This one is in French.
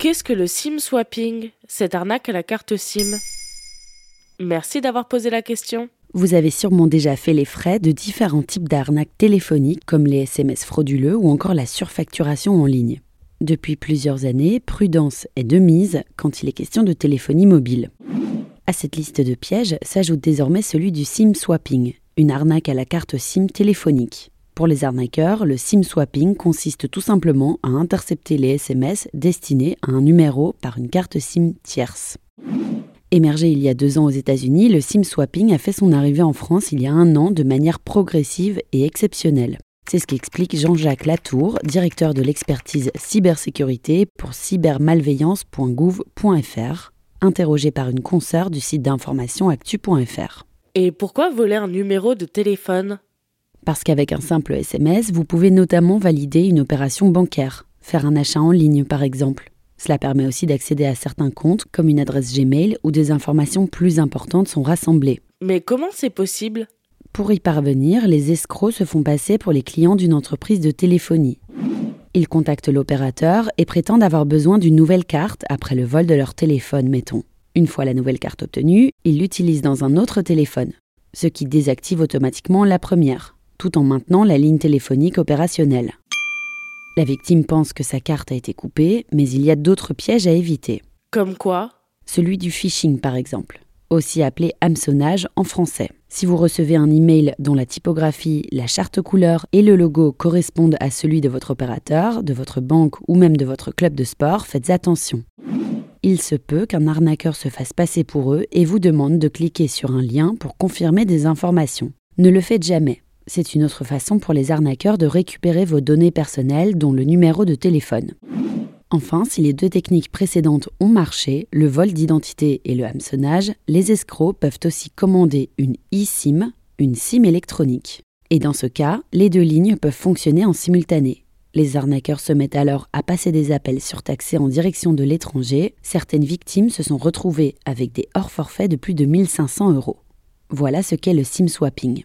Qu'est-ce que le SIM swapping? Cette arnaque à la carte SIM Merci d'avoir posé la question. Vous avez sûrement déjà fait les frais de différents types d'arnaques téléphoniques comme les SMS frauduleux ou encore la surfacturation en ligne. Depuis plusieurs années, prudence est de mise quand il est question de téléphonie mobile. À cette liste de pièges s'ajoute désormais celui du SIM swapping, une arnaque à la carte SIM téléphonique. Pour les arnaqueurs, le SIM swapping consiste tout simplement à intercepter les SMS destinés à un numéro par une carte SIM tierce. Émergé il y a deux ans aux États-Unis, le SIM swapping a fait son arrivée en France il y a un an de manière progressive et exceptionnelle. C'est ce qu'explique Jean-Jacques Latour, directeur de l'expertise cybersécurité pour cybermalveillance.gouv.fr, interrogé par une consoeur du site d'information actu.fr. Et pourquoi voler un numéro de téléphone? Parce qu'avec un simple SMS, vous pouvez notamment valider une opération bancaire, faire un achat en ligne par exemple. Cela permet aussi d'accéder à certains comptes, comme une adresse Gmail, où des informations plus importantes sont rassemblées. Mais comment c'est possible? Pour y parvenir, les escrocs se font passer pour les clients d'une entreprise de téléphonie. Ils contactent l'opérateur et prétendent avoir besoin d'une nouvelle carte après le vol de leur téléphone, mettons. Une fois la nouvelle carte obtenue, ils l'utilisent dans un autre téléphone, ce qui désactive automatiquement la première, tout en maintenant la ligne téléphonique opérationnelle. La victime pense que sa carte a été coupée, mais il y a d'autres pièges à éviter. Comme quoi? Celui du phishing, par exemple, aussi appelé hameçonnage en français. Si vous recevez un email dont la typographie, la charte couleur et le logo correspondent à celui de votre opérateur, de votre banque ou même de votre club de sport, faites attention. Il se peut qu'un arnaqueur se fasse passer pour eux et vous demande de cliquer sur un lien pour confirmer des informations. Ne le faites jamais. C'est une autre façon pour les arnaqueurs de récupérer vos données personnelles, dont le numéro de téléphone. Enfin, si les deux techniques précédentes ont marché, le vol d'identité et le hameçonnage, les escrocs peuvent aussi commander une eSIM, une SIM électronique. Et dans ce cas, les deux lignes peuvent fonctionner en simultané. Les arnaqueurs se mettent alors à passer des appels surtaxés en direction de l'étranger. Certaines victimes se sont retrouvées avec des hors forfaits de plus de 1500 euros. Voilà ce qu'est le SIM swapping.